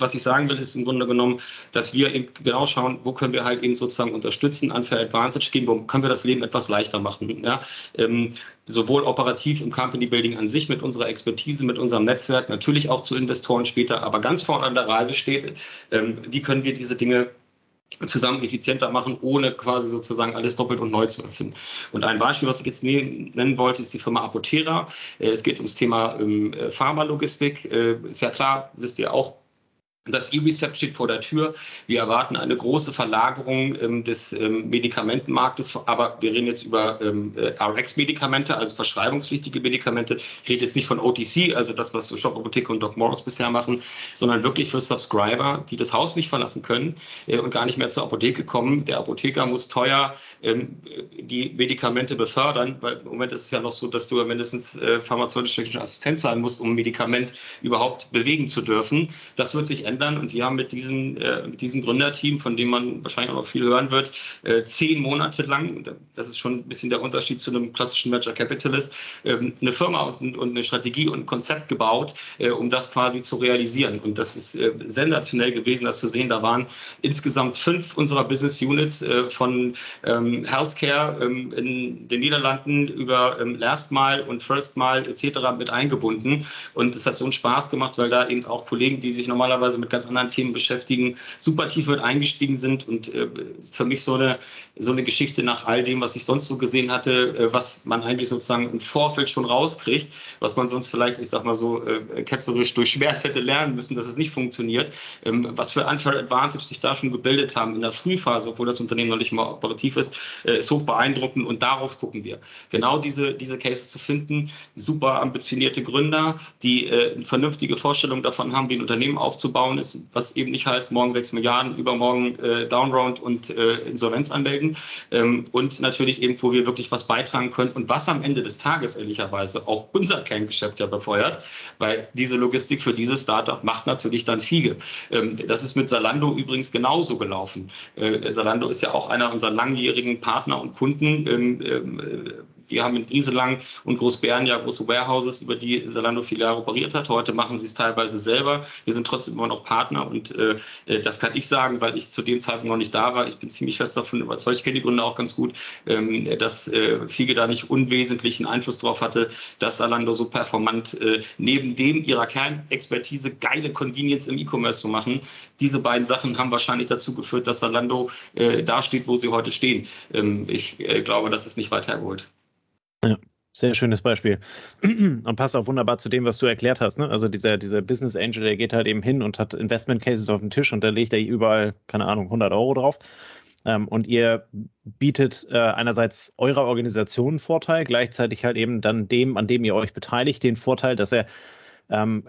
was ich sagen will, ist im Grunde genommen, dass wir eben genau schauen, wo können wir halt eben sozusagen unterstützen, an Fair Advantage geben, wo können wir das Leben etwas leichter machen. Ja? Ähm, sowohl operativ im Company Building an sich mit unserer Expertise, mit unserem Netzwerk, natürlich auch zu Investoren später, aber ganz vorne an der Reise steht, ähm, wie können wir diese Dinge zusammen effizienter machen, ohne quasi sozusagen alles doppelt und neu zu öffnen. Und ein Beispiel, was ich jetzt nennen wollte, ist die Firma Apotera. Äh, es geht ums Thema ähm, Pharmalogistik. Äh, ist ja klar, wisst ihr auch, das E-Recept steht vor der Tür. Wir erwarten eine große Verlagerung ähm, des ähm, Medikamentenmarktes, aber wir reden jetzt über ähm, äh, RX-Medikamente, also verschreibungspflichtige Medikamente. Ich rede jetzt nicht von OTC, also das, was Shop Apotheke und Doc Morris bisher machen, sondern wirklich für Subscriber, die das Haus nicht verlassen können äh, und gar nicht mehr zur Apotheke kommen. Der Apotheker muss teuer ähm, die Medikamente befördern, weil im Moment ist es ja noch so, dass du mindestens äh, pharmazeutisch-technischer Assistent sein musst, um ein Medikament überhaupt bewegen zu dürfen. Das wird sich ändern. Und wir haben mit diesem, äh, mit diesem Gründerteam, von dem man wahrscheinlich auch noch viel hören wird, äh, zehn Monate lang, das ist schon ein bisschen der Unterschied zu einem klassischen Venture Capitalist, äh, eine Firma und, und, eine Strategie und ein Konzept gebaut, äh, um das quasi zu realisieren. Und das ist äh, sensationell gewesen, das zu sehen. Da waren insgesamt fünf unserer Business Units äh, von ähm, Healthcare ähm, in den Niederlanden über ähm, Last Mile und First Mile etc. mit eingebunden. Und es hat so einen Spaß gemacht, weil da eben auch Kollegen, die sich normalerweise mit ganz anderen Themen beschäftigen, super tief mit eingestiegen sind und äh, für mich so eine, so eine Geschichte nach all dem, was ich sonst so gesehen hatte, äh, was man eigentlich sozusagen im Vorfeld schon rauskriegt, was man sonst vielleicht, ich sag mal so, äh, ketzerisch durch Schmerz hätte lernen müssen, dass es nicht funktioniert. Ähm, was für Unfair Advantage sich da schon gebildet haben in der Frühphase, obwohl das Unternehmen noch nicht mal operativ ist, äh, ist hoch beeindruckend und darauf gucken wir. Genau diese, diese Cases zu finden, super ambitionierte Gründer, die äh, eine vernünftige Vorstellung davon haben, wie ein Unternehmen aufzubauen ist, was eben nicht heißt, morgen 6 Milliarden, übermorgen äh, Downround und äh, Insolvenz anmelden ähm, und natürlich eben, wo wir wirklich was beitragen können und was am Ende des Tages ehrlicherweise auch unser Kerngeschäft ja befeuert, weil diese Logistik für dieses Startup macht natürlich dann Fiege. Ähm, das ist mit Salando übrigens genauso gelaufen. Äh, Salando ist ja auch einer unserer langjährigen Partner und Kunden. Ähm, wir haben in Grieselang und Großbären ja große Warehouses, über die Salando viele Jahre operiert hat. Heute machen sie es teilweise selber. Wir sind trotzdem immer noch Partner und äh, äh, das kann ich sagen, weil ich zu dem Zeitpunkt noch nicht da war. Ich bin ziemlich fest davon überzeugt, ich kenne die Gründe auch ganz gut, ähm, dass äh, Fiege da nicht unwesentlichen Einfluss darauf hatte, dass Salando so performant äh, neben dem ihrer Kernexpertise geile Convenience im E-Commerce zu machen. Diese beiden Sachen haben wahrscheinlich dazu geführt, dass Salando äh, da steht, wo sie heute stehen. Ähm, ich äh, glaube, das ist nicht weit hergeholt. Sehr schönes Beispiel. Und passt auch wunderbar zu dem, was du erklärt hast. Ne? Also dieser, dieser Business Angel, der geht halt eben hin und hat Investment Cases auf dem Tisch und da legt er überall, keine Ahnung, 100 Euro drauf. Ähm, und ihr bietet äh, einerseits eurer Organisation einen Vorteil, gleichzeitig halt eben dann dem, an dem ihr euch beteiligt, den Vorteil, dass er ähm,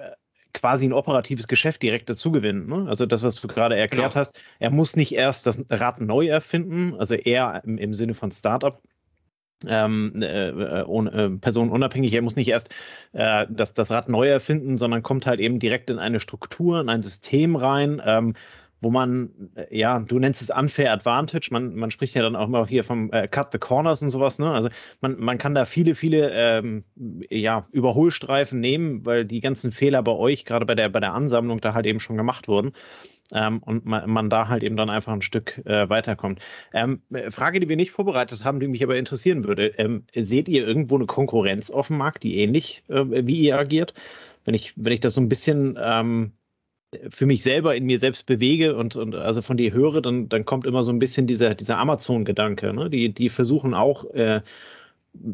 quasi ein operatives Geschäft direkt dazu gewinnt. Ne? Also das, was du gerade erklärt genau. hast, er muss nicht erst das Rad neu erfinden, also eher im, im Sinne von Startup, ähm, äh, äh, personenunabhängig. Er muss nicht erst äh, das, das Rad neu erfinden, sondern kommt halt eben direkt in eine Struktur, in ein System rein, ähm, wo man, äh, ja, du nennst es Unfair Advantage, man, man spricht ja dann auch immer hier vom äh, Cut the Corners und sowas, ne? Also man, man kann da viele, viele ähm, ja, Überholstreifen nehmen, weil die ganzen Fehler bei euch, gerade bei der, bei der Ansammlung, da halt eben schon gemacht wurden ähm, und man, man, da halt eben dann einfach ein Stück äh, weiterkommt. Ähm, Frage, die wir nicht vorbereitet haben, die mich aber interessieren würde. Ähm, seht ihr irgendwo eine Konkurrenz auf dem Markt, die ähnlich äh, wie ihr agiert? Wenn ich, wenn ich das so ein bisschen ähm, für mich selber in mir selbst bewege und, und also von dir höre, dann, dann kommt immer so ein bisschen dieser, dieser Amazon-Gedanke. Ne? Die, die versuchen auch äh,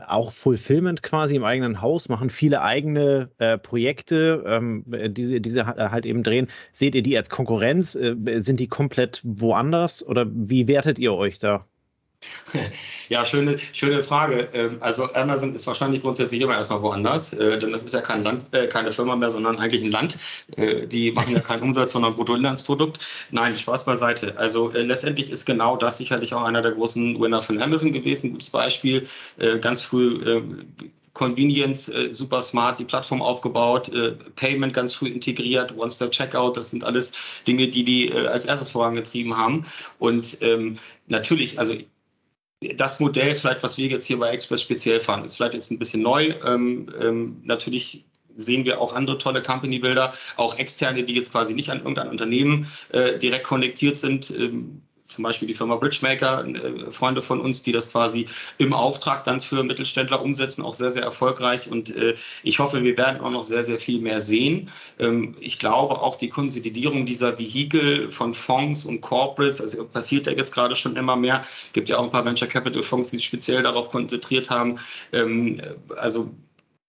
auch Fulfillment quasi im eigenen Haus, machen viele eigene äh, Projekte, ähm, diese, diese halt eben drehen. Seht ihr die als Konkurrenz? Äh, sind die komplett woanders oder wie wertet ihr euch da? Ja, schöne, schöne Frage. Ähm, also Amazon ist wahrscheinlich grundsätzlich immer erstmal woanders, äh, denn das ist ja kein Land, äh, keine Firma mehr, sondern eigentlich ein Land. Äh, die machen ja keinen Umsatz, sondern Bruttoinlandsprodukt. Nein, Spaß beiseite. Also letztendlich ist genau das sicherlich auch einer der großen Winner von Amazon gewesen. Gutes Beispiel. Ganz früh Convenience äh, super smart, die Plattform aufgebaut, äh, Payment ganz früh integriert, One-Step-Checkout, das sind alles Dinge, die die äh, als erstes vorangetrieben haben. Und ähm, natürlich, also das Modell, vielleicht, was wir jetzt hier bei Express speziell fahren, ist vielleicht jetzt ein bisschen neu. Ähm, ähm, natürlich sehen wir auch andere tolle Company-Builder, auch externe, die jetzt quasi nicht an irgendein Unternehmen äh, direkt konnektiert sind. Ähm, zum Beispiel die Firma Bridgemaker, äh, Freunde von uns, die das quasi im Auftrag dann für Mittelständler umsetzen, auch sehr, sehr erfolgreich. Und äh, ich hoffe, wir werden auch noch sehr, sehr viel mehr sehen. Ähm, ich glaube, auch die Konsolidierung dieser Vehikel von Fonds und Corporates, also passiert ja jetzt gerade schon immer mehr. Es gibt ja auch ein paar Venture Capital Fonds, die sich speziell darauf konzentriert haben. Ähm, also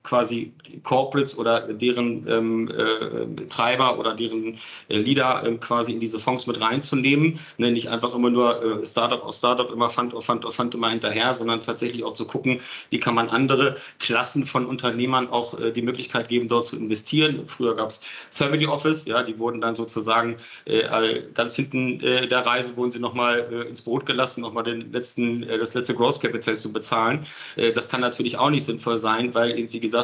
quasi Corporates oder deren ähm, äh, Treiber oder deren äh, Leader äh, quasi in diese Fonds mit reinzunehmen. Ne, nicht einfach immer nur äh, Startup auf Startup, immer Fund auf Fund auf Fund immer hinterher, sondern tatsächlich auch zu gucken, wie kann man andere Klassen von Unternehmern auch äh, die Möglichkeit geben, dort zu investieren. Früher gab es Family Office, ja, die wurden dann sozusagen äh, ganz hinten der Reise, wurden sie nochmal ins Brot gelassen, nochmal den letzten, das letzte Growth Capital zu bezahlen. das kann natürlich auch nicht sinnvoll sein, weil irgendwie gesagt,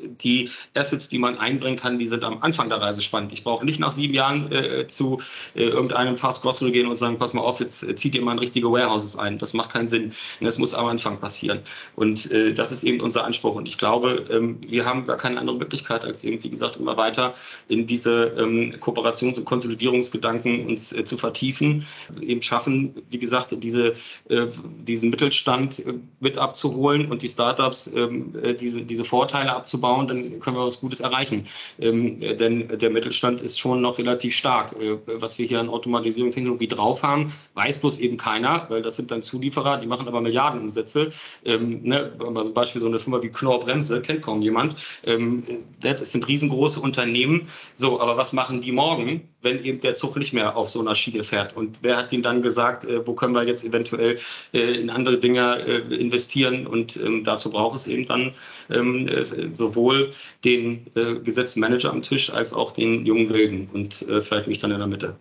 die Assets, die man einbringen kann, die sind am Anfang der Reise spannend. Ich brauche nicht nach sieben Jahren äh, zu äh, irgendeinem Fast Grocery gehen und sagen, pass mal auf, jetzt äh, zieht ihr mal in richtige Warehouses ein. Das macht keinen Sinn. Und das muss am Anfang passieren. Und äh, das ist eben unser Anspruch. Und ich glaube, ähm, wir haben gar keine andere Möglichkeit, als irgendwie gesagt, immer weiter in diese ähm, Kooperations- und Konsolidierungsgedanken uns äh, zu vertiefen, eben schaffen, wie gesagt, diese, äh, diesen Mittelstand mit abzuholen und die Startups ähm, diese, diese Vor Vorteile abzubauen, dann können wir was Gutes erreichen. Ähm, denn der Mittelstand ist schon noch relativ stark. Äh, was wir hier an Automatisierungstechnologie drauf haben, weiß bloß eben keiner, weil das sind dann Zulieferer, die machen aber Milliardenumsätze. Ähm, ne, zum Beispiel so eine Firma wie Knorr Bremse, kennt kaum jemand. Ähm, das sind riesengroße Unternehmen. So, aber was machen die morgen, wenn eben der Zug nicht mehr auf so einer Schiene fährt? Und wer hat ihnen dann gesagt, äh, wo können wir jetzt eventuell äh, in andere Dinge äh, investieren? Und ähm, dazu braucht es eben dann ähm, äh, sowohl den gesetzten Manager am Tisch als auch den jungen Wilden und vielleicht mich dann in der Mitte.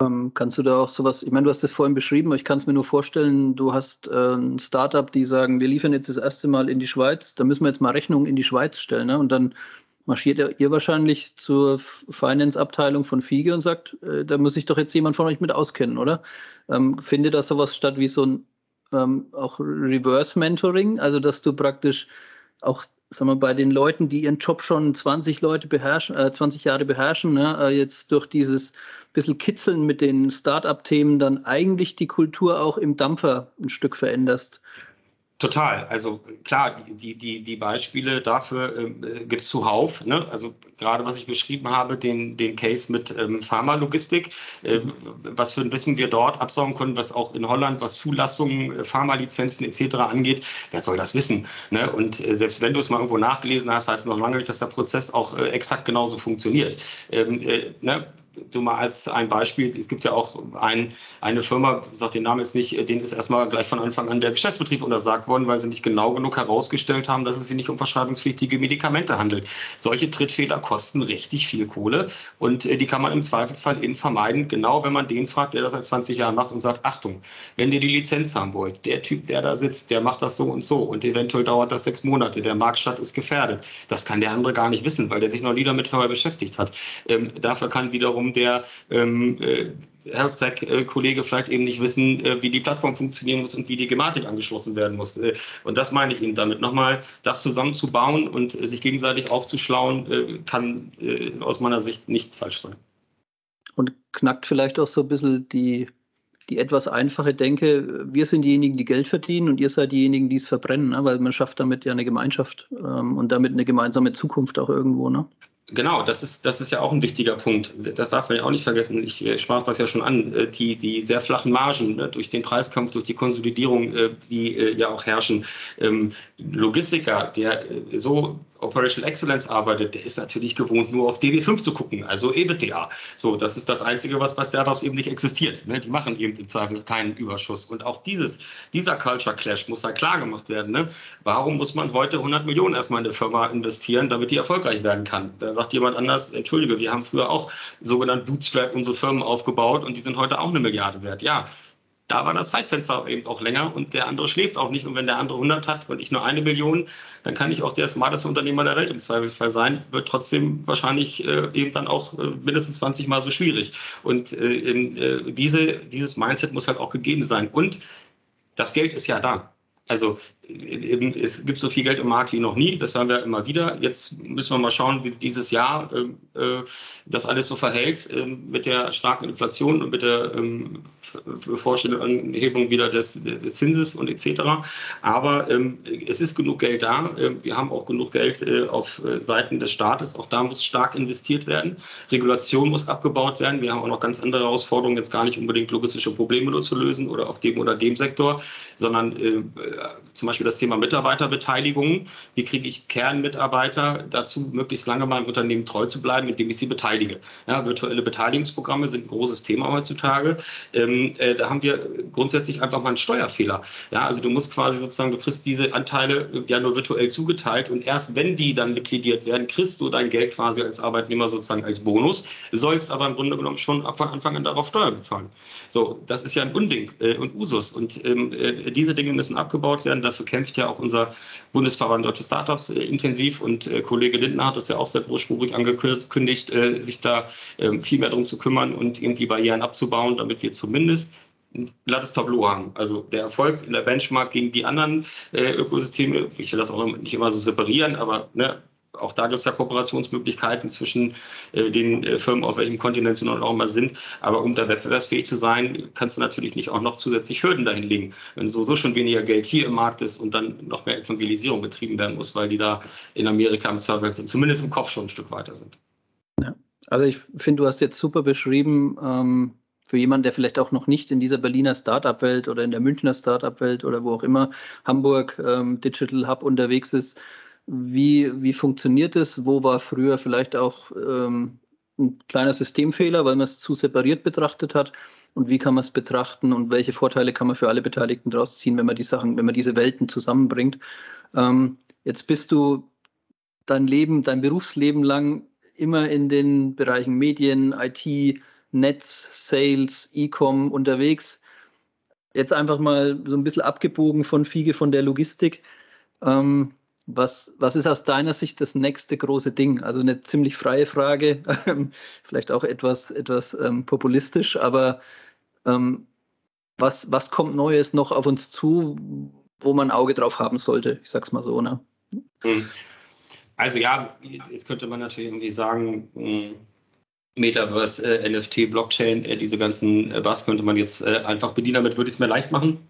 Ähm, kannst du da auch sowas, ich meine, du hast das vorhin beschrieben, aber ich kann es mir nur vorstellen, du hast ein Startup, die sagen, wir liefern jetzt das erste Mal in die Schweiz, da müssen wir jetzt mal Rechnungen in die Schweiz stellen. Ne? Und dann marschiert ihr wahrscheinlich zur Finance-Abteilung von Fiege und sagt, äh, da muss sich doch jetzt jemand von euch mit auskennen, oder? Ähm, findet da sowas statt wie so ein ähm, auch Reverse-Mentoring, also dass du praktisch auch sagen wir, bei den Leuten, die ihren Job schon 20 Leute beherrschen, äh, 20 Jahre beherrschen, ne, äh, jetzt durch dieses bisschen Kitzeln mit den Start-up-Themen dann eigentlich die Kultur auch im Dampfer ein Stück veränderst. Total. Also klar, die, die, die Beispiele dafür äh, gibt es zuhauf. Ne? Also gerade was ich beschrieben habe, den, den Case mit ähm, Pharmalogistik, äh, was für ein Wissen wir dort absaugen können, was auch in Holland, was Zulassungen, äh, Pharmalizenzen etc. angeht, wer soll das wissen? Ne? Und äh, selbst wenn du es mal irgendwo nachgelesen hast, heißt es noch lange nicht, dass der Prozess auch äh, exakt genauso funktioniert. Ähm, äh, ne? So mal als ein Beispiel, es gibt ja auch ein, eine Firma, sage den Namen jetzt nicht, denen ist erstmal gleich von Anfang an der Geschäftsbetrieb untersagt worden, weil sie nicht genau genug herausgestellt haben, dass es sich nicht um verschreibungspflichtige Medikamente handelt. Solche Trittfehler kosten richtig viel Kohle und äh, die kann man im Zweifelsfall eben vermeiden, genau wenn man den fragt, der das seit 20 Jahren macht und sagt, Achtung, wenn ihr die Lizenz haben wollt, der Typ, der da sitzt, der macht das so und so und eventuell dauert das sechs Monate, der Marktstadt ist gefährdet. Das kann der andere gar nicht wissen, weil der sich noch nie damit vorher beschäftigt hat. Ähm, dafür kann wiederum der ähm, äh, Health-Tech-Kollege vielleicht eben nicht wissen, äh, wie die Plattform funktionieren muss und wie die Gematik angeschlossen werden muss. Äh, und das meine ich Ihnen damit. Nochmal, das zusammenzubauen und äh, sich gegenseitig aufzuschlauen, äh, kann äh, aus meiner Sicht nicht falsch sein. Und knackt vielleicht auch so ein bisschen die, die etwas einfache Denke, wir sind diejenigen, die Geld verdienen und ihr seid diejenigen, die es verbrennen, ne? weil man schafft damit ja eine Gemeinschaft ähm, und damit eine gemeinsame Zukunft auch irgendwo. Ne? Genau, das ist, das ist ja auch ein wichtiger Punkt. Das darf man ja auch nicht vergessen. Ich äh, sprach das ja schon an. Äh, die, die sehr flachen Margen ne, durch den Preiskampf, durch die Konsolidierung, äh, die ja auch herrschen. Ähm, Logistiker, der so Operational Excellence arbeitet, der ist natürlich gewohnt, nur auf DB5 zu gucken, also EBITDA. So, das ist das Einzige, was bei Startups eben nicht existiert. Ne? Die machen eben im Zweifel keinen Überschuss. Und auch dieses, dieser Culture Clash muss halt klar gemacht werden. Ne? Warum muss man heute 100 Millionen erstmal in eine Firma investieren, damit die erfolgreich werden kann? Da sagt jemand anders, entschuldige, wir haben früher auch sogenannt Bootstrap unsere Firmen aufgebaut und die sind heute auch eine Milliarde wert. Ja, da war das Zeitfenster eben auch länger und der andere schläft auch nicht. Und wenn der andere 100 hat und ich nur eine Million, dann kann ich auch der smarteste Unternehmer der Welt im Zweifelsfall sein. Wird trotzdem wahrscheinlich äh, eben dann auch äh, mindestens 20 Mal so schwierig. Und äh, äh, diese, dieses Mindset muss halt auch gegeben sein. Und das Geld ist ja da. Also es gibt so viel Geld im Markt wie noch nie, das hören wir immer wieder. Jetzt müssen wir mal schauen, wie dieses Jahr äh, äh das alles so verhält äh, mit der starken Inflation und mit der ähm, bevorstehenden Anhebung wieder des, des, Zinses und etc. Aber ähm, es ist genug Geld da. Ähm, wir haben auch genug Geld äh, auf äh, Seiten des Staates. Auch da muss stark investiert werden. Regulation muss abgebaut werden. Wir haben auch noch ganz andere Herausforderungen, jetzt gar nicht unbedingt logistische Probleme nur zu lösen oder auf dem oder dem Sektor, sondern äh, zum Beispiel das Thema Mitarbeiterbeteiligung. Wie kriege ich Kernmitarbeiter dazu, möglichst lange meinem Unternehmen treu zu bleiben, indem ich sie beteilige? Ja, virtuelle Beteiligungsprogramme sind ein großes Thema heutzutage. Ähm, äh, da haben wir grundsätzlich einfach mal einen Steuerfehler. Ja, also du musst quasi sozusagen, du kriegst diese Anteile ja nur virtuell zugeteilt und erst wenn die dann liquidiert werden, kriegst du dein Geld quasi als Arbeitnehmer sozusagen als Bonus, sollst aber im Grunde genommen schon von Anfang an darauf Steuer bezahlen. So, das ist ja ein Unding äh, und Usus und ähm, äh, diese Dinge müssen abgebaut werden. Dafür kämpft ja auch unser Bundesverband Deutsche Startups äh, intensiv und äh, Kollege Lindner hat das ja auch sehr großspurig angekündigt, äh, sich da ähm, viel mehr darum zu kümmern und eben die Barrieren abzubauen, damit wir zumindest ein glattes Tableau haben. Also der Erfolg in der Benchmark gegen die anderen äh, Ökosysteme, ich will das auch nicht immer so separieren, aber ne, auch da gibt es ja Kooperationsmöglichkeiten zwischen äh, den äh, Firmen, auf welchem Kontinent sie noch immer sind. Aber um da wettbewerbsfähig zu sein, kannst du natürlich nicht auch noch zusätzlich Hürden dahin legen. Wenn sowieso schon weniger Geld hier im Markt ist und dann noch mehr Evangelisierung betrieben werden muss, weil die da in Amerika im Server sind, zumindest im Kopf schon ein Stück weiter sind. Ja. Also ich finde, du hast jetzt super beschrieben, ähm, für jemanden, der vielleicht auch noch nicht in dieser Berliner Startup-Welt oder in der Münchner Startup-Welt oder wo auch immer Hamburg ähm, Digital Hub unterwegs ist, wie, wie funktioniert es? Wo war früher vielleicht auch ähm, ein kleiner Systemfehler, weil man es zu separiert betrachtet hat? Und wie kann man es betrachten und welche Vorteile kann man für alle Beteiligten daraus ziehen, wenn man die Sachen, wenn man diese Welten zusammenbringt? Ähm, jetzt bist du dein Leben, dein Berufsleben lang immer in den Bereichen Medien, IT, Netz, Sales, E-Com unterwegs. Jetzt einfach mal so ein bisschen abgebogen von Fiege von der Logistik. Ähm, was, was ist aus deiner Sicht das nächste große Ding? Also eine ziemlich freie Frage, vielleicht auch etwas, etwas ähm, populistisch, aber ähm, was, was kommt Neues noch auf uns zu, wo man ein Auge drauf haben sollte? Ich sag's mal so, ne? Hm. Also ja, jetzt könnte man natürlich irgendwie sagen, hm, Metaverse, äh, NFT, Blockchain, äh, diese ganzen äh, was könnte man jetzt äh, einfach bedienen. Damit würde ich es mir leicht machen.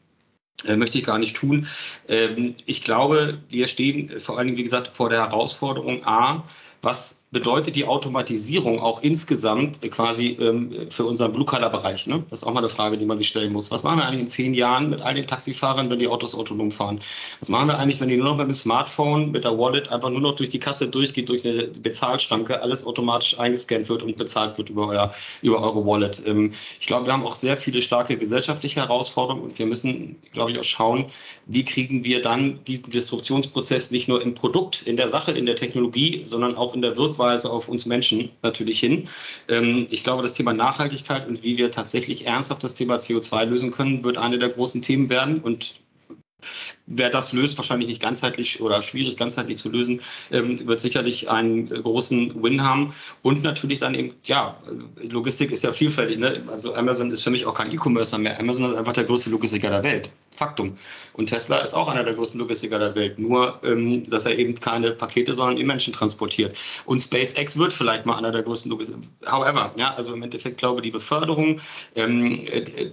Äh, möchte ich gar nicht tun. Ähm, ich glaube, wir stehen vor allen Dingen, wie gesagt, vor der Herausforderung A, was bedeutet die Automatisierung auch insgesamt quasi ähm, für unseren Blue-Color-Bereich? Ne? Das ist auch mal eine Frage, die man sich stellen muss. Was machen wir eigentlich in zehn Jahren mit all den Taxifahrern, wenn die Autos autonom fahren? Was machen wir eigentlich, wenn die nur noch mit dem Smartphone, mit der Wallet einfach nur noch durch die Kasse durchgeht, durch eine Bezahlschranke, alles automatisch eingescannt wird und bezahlt wird über, euer, über eure Wallet? Ähm, ich glaube, wir haben auch sehr viele starke gesellschaftliche Herausforderungen und wir müssen, glaube ich, auch schauen, wie kriegen wir dann diesen Disruptionsprozess nicht nur im Produkt, in der Sache, in der Technologie, sondern auch in der Wirkweise auf uns Menschen natürlich hin. Ähm, ich glaube, das Thema Nachhaltigkeit und wie wir tatsächlich ernsthaft das Thema CO2 lösen können, wird eine der großen Themen werden. Und Wer das löst, wahrscheinlich nicht ganzheitlich oder schwierig ganzheitlich zu lösen, ähm, wird sicherlich einen großen Win haben. Und natürlich dann eben, ja, Logistik ist ja vielfältig. Ne? Also Amazon ist für mich auch kein E-Commercer mehr. Amazon ist einfach der größte Logistiker der Welt. Faktum. Und Tesla ist auch einer der größten Logistiker der Welt. Nur, ähm, dass er eben keine Pakete, sondern die Menschen transportiert. Und SpaceX wird vielleicht mal einer der größten Logistiker. However, ja, also im Endeffekt glaube ich, die Beförderung ähm, äh,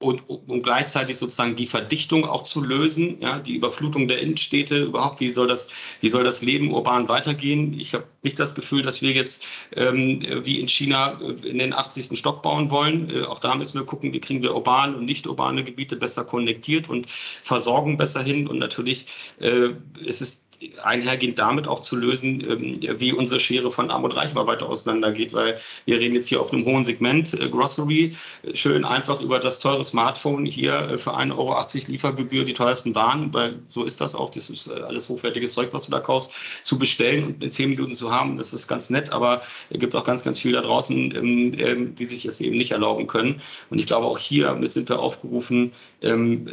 und, und gleichzeitig sozusagen die Verdichtung auch zu lösen, ja, die Überflutung der Innenstädte überhaupt, wie soll das, wie soll das Leben urban weitergehen? Ich habe nicht das Gefühl, dass wir jetzt ähm, wie in China äh, in den 80. Stock bauen wollen. Äh, auch da müssen wir gucken, wie kriegen wir urbane und nicht urbane Gebiete besser konnektiert und Versorgung besser hin. Und natürlich äh, ist es einhergehend damit auch zu lösen, ähm, wie unsere Schere von Arm und Reich mal weiter auseinandergeht, weil wir reden jetzt hier auf einem hohen Segment, äh, Grocery, schön einfach über das teure Smartphone hier äh, für 1,80 Euro Liefergebühr die teuersten Waren, weil so ist das auch, das ist äh, alles hochwertiges Zeug, was du da kaufst, zu bestellen und in zehn Minuten zu haben, das ist ganz nett, aber es gibt auch ganz, ganz viel da draußen, ähm, ähm, die sich es eben nicht erlauben können. Und ich glaube, auch hier sind wir aufgerufen,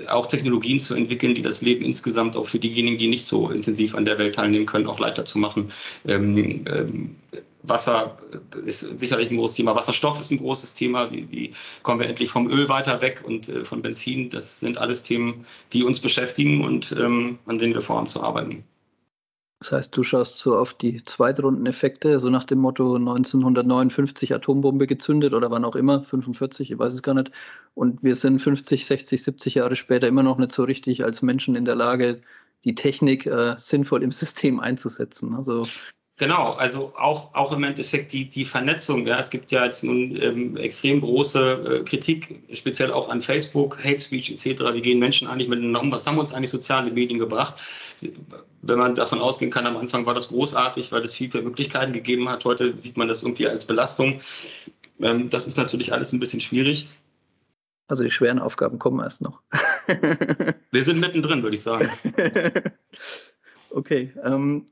auch Technologien zu entwickeln, die das Leben insgesamt auch für diejenigen, die nicht so intensiv an der Welt teilnehmen können, auch leichter zu machen. Ähm, ähm, Wasser ist sicherlich ein großes Thema. Wasserstoff ist ein großes Thema. Wie, wie kommen wir endlich vom Öl weiter weg und äh, von Benzin? Das sind alles Themen, die uns beschäftigen und ähm, an denen wir vorhaben zu arbeiten. Das heißt, du schaust so auf die Zweitrundeneffekte, so nach dem Motto 1959 Atombombe gezündet oder wann auch immer, 45, ich weiß es gar nicht. Und wir sind 50, 60, 70 Jahre später immer noch nicht so richtig als Menschen in der Lage, die Technik äh, sinnvoll im System einzusetzen. Also Genau, also auch, auch im Endeffekt die, die Vernetzung. Ja, es gibt ja jetzt nun ähm, extrem große äh, Kritik, speziell auch an Facebook, Hate Speech etc. Wie gehen Menschen eigentlich miteinander um? Was haben uns eigentlich soziale Medien gebracht? Wenn man davon ausgehen kann, am Anfang war das großartig, weil es viel, viel Möglichkeiten gegeben hat. Heute sieht man das irgendwie als Belastung. Ähm, das ist natürlich alles ein bisschen schwierig. Also die schweren Aufgaben kommen erst noch. Wir sind mittendrin, würde ich sagen. okay. Ähm,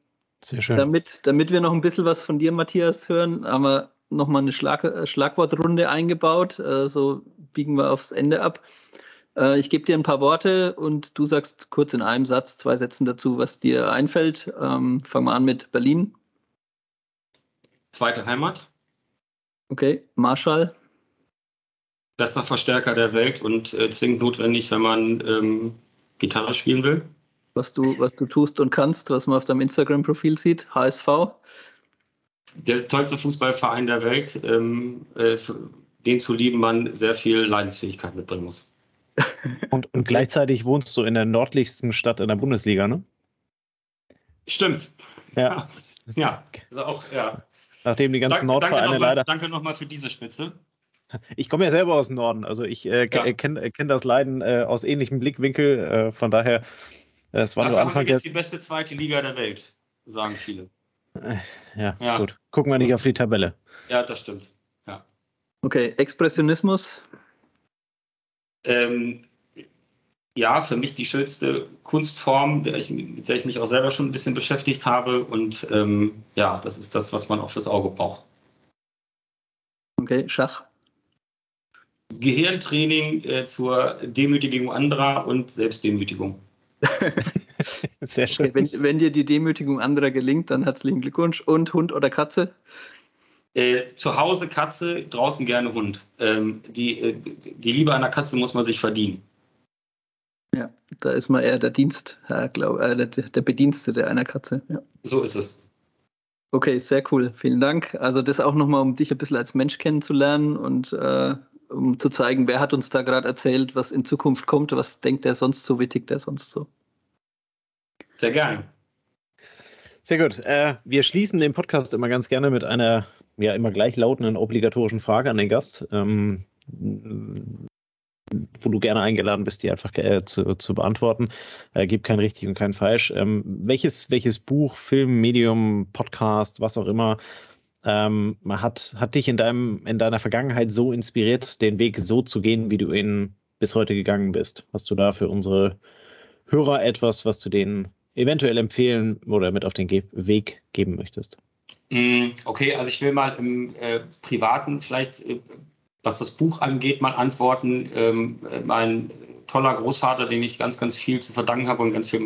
Sehr schön. Damit, damit wir noch ein bisschen was von dir, Matthias, hören, haben wir nochmal eine Schlag äh, Schlagwortrunde eingebaut. Äh, so biegen wir aufs Ende ab. Äh, ich gebe dir ein paar Worte und du sagst kurz in einem Satz, zwei Sätzen dazu, was dir einfällt. Ähm, fangen wir an mit Berlin. Zweite Heimat. Okay, Marschall bester Verstärker der Welt und äh, zwingend notwendig, wenn man ähm, Gitarre spielen will. was du, was du tust und kannst, was man auf deinem Instagram-Profil sieht, HSV. Der tollste Fußballverein der Welt, ähm, äh, den zu lieben man sehr viel Leidensfähigkeit mitbringen muss. Und, und gleichzeitig wohnst du in der nördlichsten Stadt in der Bundesliga, ne? Stimmt. Ja. Ja, also auch, ja. Nachdem die ganzen Dank, Nordvereine danke nochmal, leider. Danke nochmal für diese Spitze. Ich komme ja selber aus dem Norden, also ich äh, Ja. kenne kenn das Leiden äh, aus ähnlichem Blickwinkel. Äh, von daher, äh, es war nur Dafür haben Anfang wir jetzt die beste zweite Liga der Welt, sagen viele. Ja, Ja. gut. Gucken wir nicht auf die Tabelle. Ja, das stimmt. Okay, Expressionismus. Ähm, ja, für mich die schönste Kunstform, der ich, mit der ich mich auch selber schon ein bisschen beschäftigt habe. Und ähm, ja, das ist das, was man auch fürs Auge braucht. Okay, Schach. Gehirntraining äh, zur Demütigung anderer und Selbstdemütigung. Sehr schön. Okay, wenn, wenn dir die Demütigung anderer gelingt, dann herzlichen Glückwunsch. Und Hund oder Katze? Äh, zu Hause Katze, draußen gerne Hund. Ähm, die, äh, die Liebe einer Katze muss man sich verdienen. Ja, da ist man eher der Dienst, äh, glaub, äh, der, der Bedienstete einer Katze. Ja. So ist es. Okay, sehr cool. Vielen Dank. Also das auch nochmal, um dich ein bisschen als Mensch kennenzulernen und äh, um zu zeigen, wer hat uns da gerade erzählt, was in Zukunft kommt, was denkt er sonst so, wie tickt er sonst so. Sehr gerne. Sehr gut. Äh, wir schließen den Podcast immer ganz gerne mit einer ja immer gleichlautenden obligatorischen Frage an den Gast, ähm, wo du gerne eingeladen bist, die einfach äh, zu, zu beantworten. Äh, gibt kein richtig und kein falsch. Ähm, welches, welches Buch, Film, Medium, Podcast, was auch immer, ähm, hat, hat dich in, deinem, in deiner Vergangenheit so inspiriert, den Weg so zu gehen, wie du ihn bis heute gegangen bist? Hast du da für unsere Hörer etwas, was du denen eventuell empfehlen oder mit auf den Ge Weg geben möchtest? Mm, Okay, also ich will mal im äh, Privaten vielleicht, äh, was das Buch angeht, mal antworten. Ähm, äh, mein toller Großvater, dem ich ganz, ganz viel zu verdanken habe und ganz viel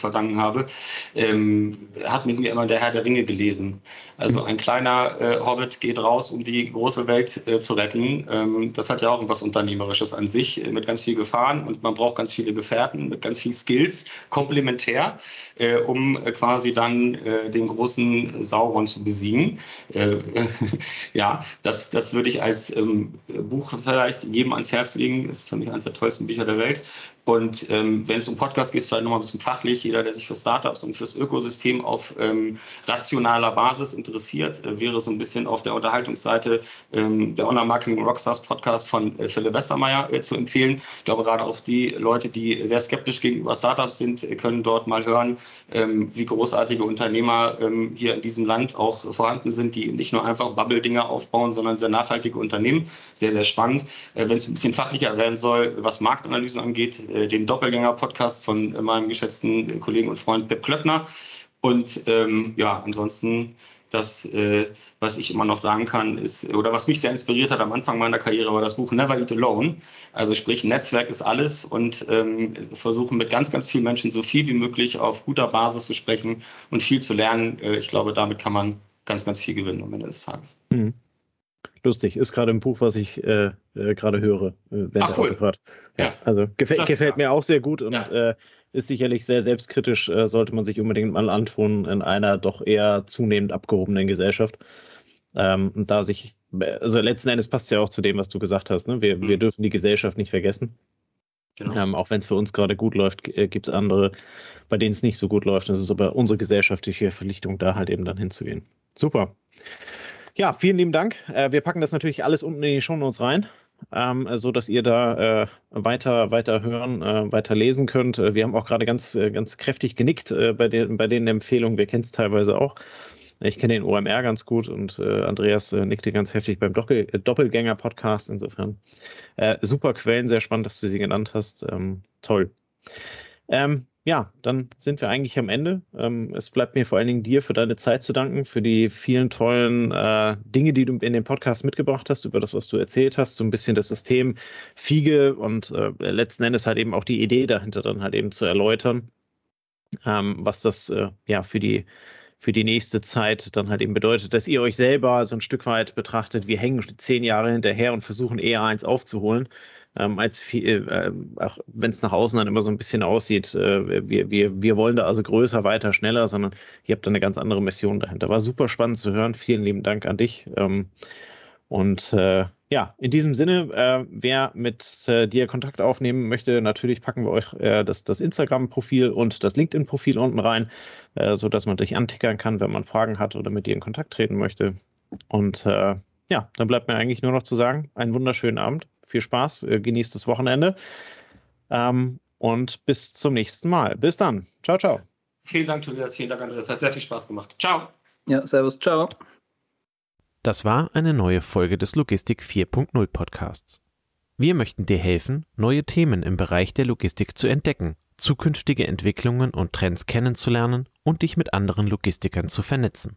verdanken habe, ähm, hat mit mir immer der Herr der Ringe gelesen. Also ein kleiner äh, Hobbit geht raus, um die große Welt äh, zu retten. Ähm, das hat ja auch etwas Unternehmerisches an sich, äh, mit ganz viel Gefahren und man braucht ganz viele Gefährten mit ganz viel Skills, komplementär, äh, um äh, quasi dann äh, den großen Sauron zu besiegen. Ja, das, das würde ich als ähm, Buch vielleicht jedem ans Herz legen. Ist für mich eines der tollsten Bücher der Welt. Und ähm, wenn es um Podcast geht, vielleicht nochmal ein bisschen fachlich. Jeder, der sich für Startups und fürs Ökosystem auf ähm, rationaler Basis interessiert, äh, wäre so ein bisschen auf der Unterhaltungsseite ähm, der Online-Marketing Rockstars Podcast von äh, Philipp Westermeier äh, zu empfehlen. Ich glaube, gerade auch die Leute, die sehr skeptisch gegenüber Startups sind, äh, können dort mal hören, ähm, wie großartige Unternehmer ähm, hier in diesem Land auch vorhanden sind, die nicht nur einfach Bubble-Dinger aufbauen, sondern sehr nachhaltige Unternehmen. Sehr, sehr spannend. Äh, wenn es ein bisschen fachlicher werden soll, was Marktanalysen angeht, äh, den Doppelgänger-Podcast von meinem geschätzten Kollegen und Freund Pep Klöckner. Und ähm, ja, ansonsten das, äh, was ich immer noch sagen kann, ist, oder was mich sehr inspiriert hat am Anfang meiner Karriere, war das Buch Never Eat Alone. Also sprich, Netzwerk ist alles und ähm, versuchen mit ganz, ganz vielen Menschen so viel wie möglich auf guter Basis zu sprechen und viel zu lernen. Äh, ich glaube, damit kann man ganz, ganz viel gewinnen am Ende des Tages. Mhm. Lustig, ist gerade ein Buch, was ich äh, äh, gerade höre, äh, während der cool. Autofahrt. Ja. Also gefällt, Klassiker. gefällt mir auch sehr gut und Ja. äh, ist sicherlich sehr selbstkritisch, äh, sollte man sich unbedingt mal antun in einer doch eher zunehmend abgehobenen Gesellschaft. Ähm, und da sich, also letzten Endes passt ja auch zu dem, was du gesagt hast. Ne? Wir, Mhm. wir dürfen die Gesellschaft nicht vergessen. Genau. Ähm, auch wenn es für uns gerade gut läuft, gibt es andere, bei denen es nicht so gut läuft. Es ist aber unsere gesellschaftliche Verpflichtung, da halt eben dann hinzugehen. Super. Ja, vielen lieben Dank. Äh, wir packen das natürlich alles unten in die Shownotes rein, ähm, so dass ihr da äh, weiter, weiter hören, äh, weiter lesen könnt. Äh, wir haben auch gerade ganz, äh, ganz kräftig genickt äh, bei, den, bei den Empfehlungen. Wir kennen es teilweise auch. Ich kenne den OMR ganz gut und äh, Andreas nickte ganz heftig beim Doppel Doppelgänger-Podcast. Insofern super Quellen, sehr spannend, dass du sie genannt hast. Ähm, toll. Ähm, ja, dann sind wir eigentlich am Ende. Ähm, es bleibt mir vor allen Dingen dir für deine Zeit zu danken, für die vielen tollen äh, Dinge, die du in den Podcast mitgebracht hast, über das, was du erzählt hast, so ein bisschen das System Fiege und äh, letzten Endes halt eben auch die Idee dahinter dann halt eben zu erläutern, ähm, was das äh, ja für die für die nächste Zeit dann halt eben bedeutet, dass ihr euch selber so ein Stück weit betrachtet, wir hängen zehn Jahre hinterher und versuchen eher eins aufzuholen. Ähm, als viel, äh, auch wenn es nach außen dann immer so ein bisschen aussieht, äh, wir, wir, wir wollen da also größer, weiter, schneller, sondern ihr habt da eine ganz andere Mission dahinter. War super spannend zu hören. Vielen lieben Dank an dich. Ähm, und äh, ja, in diesem Sinne, äh, wer mit äh, dir Kontakt aufnehmen möchte, natürlich packen wir euch äh, das, das Instagram-Profil und das LinkedIn-Profil unten rein, äh, sodass man dich antickern kann, wenn man Fragen hat oder mit dir in Kontakt treten möchte. Und äh, ja, dann bleibt mir eigentlich nur noch zu sagen, einen wunderschönen Abend, viel Spaß, äh, genießt das Wochenende ähm, und bis zum nächsten Mal. Bis dann. Ciao, ciao. Vielen Dank, Tobias. Vielen Dank, Andreas. Hat sehr viel Spaß gemacht. Ciao. Ja, servus. Ciao. Das war eine neue Folge des Logistik 4.0 Podcasts. Wir möchten dir helfen, neue Themen im Bereich der Logistik zu entdecken, zukünftige Entwicklungen und Trends kennenzulernen und dich mit anderen Logistikern zu vernetzen.